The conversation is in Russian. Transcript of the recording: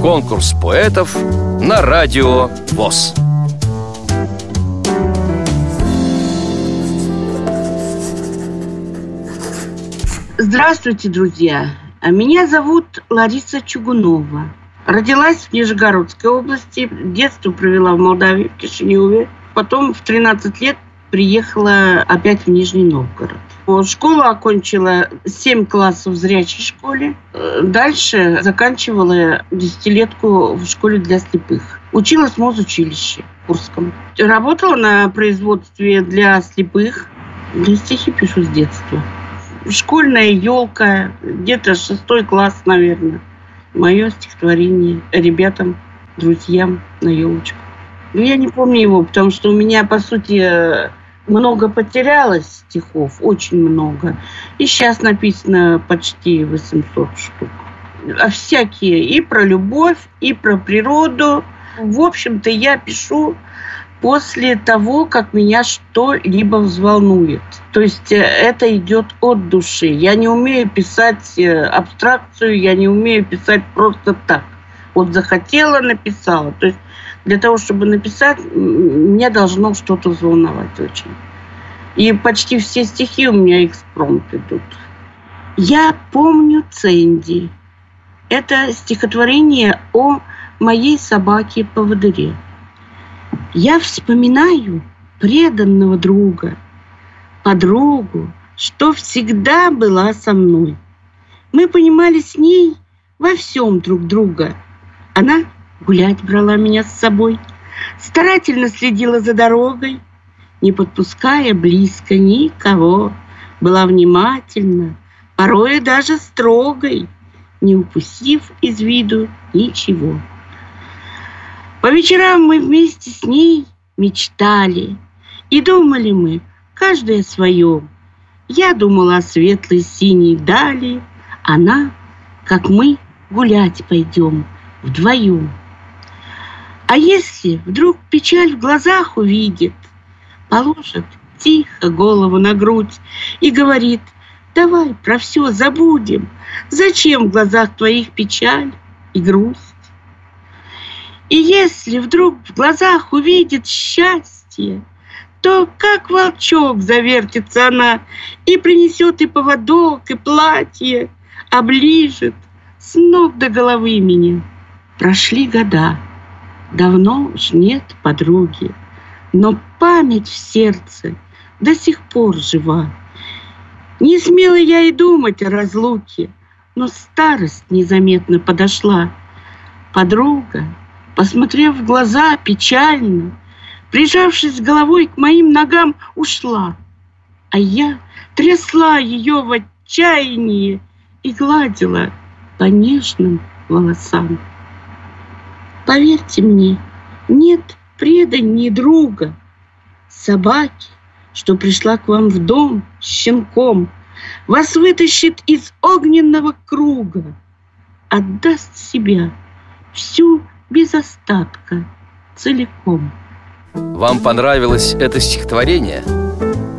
Конкурс поэтов на радио ВОЗ. Здравствуйте, друзья! Меня зовут Лариса Чугунова. Родилась в Нижегородской области, детство провела в Молдавии, в Кишиневе. Потом в 13 лет приехала опять в Нижний Новгород. Школу окончила 7 классов в зрячей школе. Дальше заканчивала десятилетку в школе для слепых. Училась в Мосучилище Курском. Работала на производстве для слепых. Да стихи пишу с детства. Школьная елка, где-то шестой класс, наверное. Мое стихотворение ребятам, друзьям на елочку. Но я не помню его, потому что у меня, по сути, много потерялось стихов, очень много. И сейчас написано почти 800 штук. А всякие и про любовь, и про природу. В общем-то, я пишу после того, как меня что-либо взволнует. То есть э, это идет от души. Я не умею писать э, абстракцию, я не умею писать просто так. Вот захотела, написала. То есть для того, чтобы написать, мне должно что-то взволновать очень. И почти все стихи у меня экспромт идут. Я помню Ценди. Это стихотворение о моей собаке-поводыре. Я вспоминаю преданного друга, подругу, что всегда была со мной. Мы понимали с ней во всем друг друга. Она гулять брала меня с собой, старательно следила за дорогой, не подпуская близко никого, была внимательна, порой даже строгой, не упустив из виду ничего. По вечерам мы вместе с ней мечтали. И думали мы, каждое о своем. Я думала о светлой синей дали, Она, как мы, гулять пойдем вдвоем. А если вдруг печаль в глазах увидит, Положит тихо голову на грудь и говорит, Давай про все забудем, Зачем в глазах твоих печаль и грусть? И если вдруг в глазах увидит счастье, то как волчок завертится она и принесет и поводок, и платье, оближет с ног до головы меня. Прошли года, давно уж нет подруги, но память в сердце до сих пор жива. Не смела я и думать о разлуке, но старость незаметно подошла. Подруга посмотрев в глаза печально, прижавшись головой к моим ногам, ушла. А я трясла ее в отчаянии и гладила по нежным волосам. Поверьте мне, нет преданней друга. Собаки, что пришла к вам в дом с щенком, вас вытащит из огненного круга, отдаст себя всю без остатка, целиком. Вам понравилось это стихотворение?